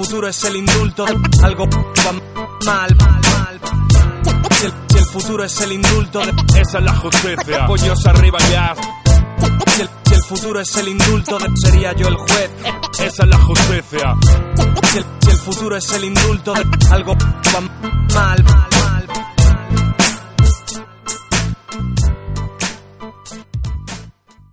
El futuro es el indulto, algo va mal, mal, mal. Si el, si el futuro es el indulto, esa es la justicia. Pollos arriba ya. Si el, si el futuro es el indulto, sería yo el juez. Esa es la justicia. Si el, futuro es el indulto, algo va mal, mal. mal.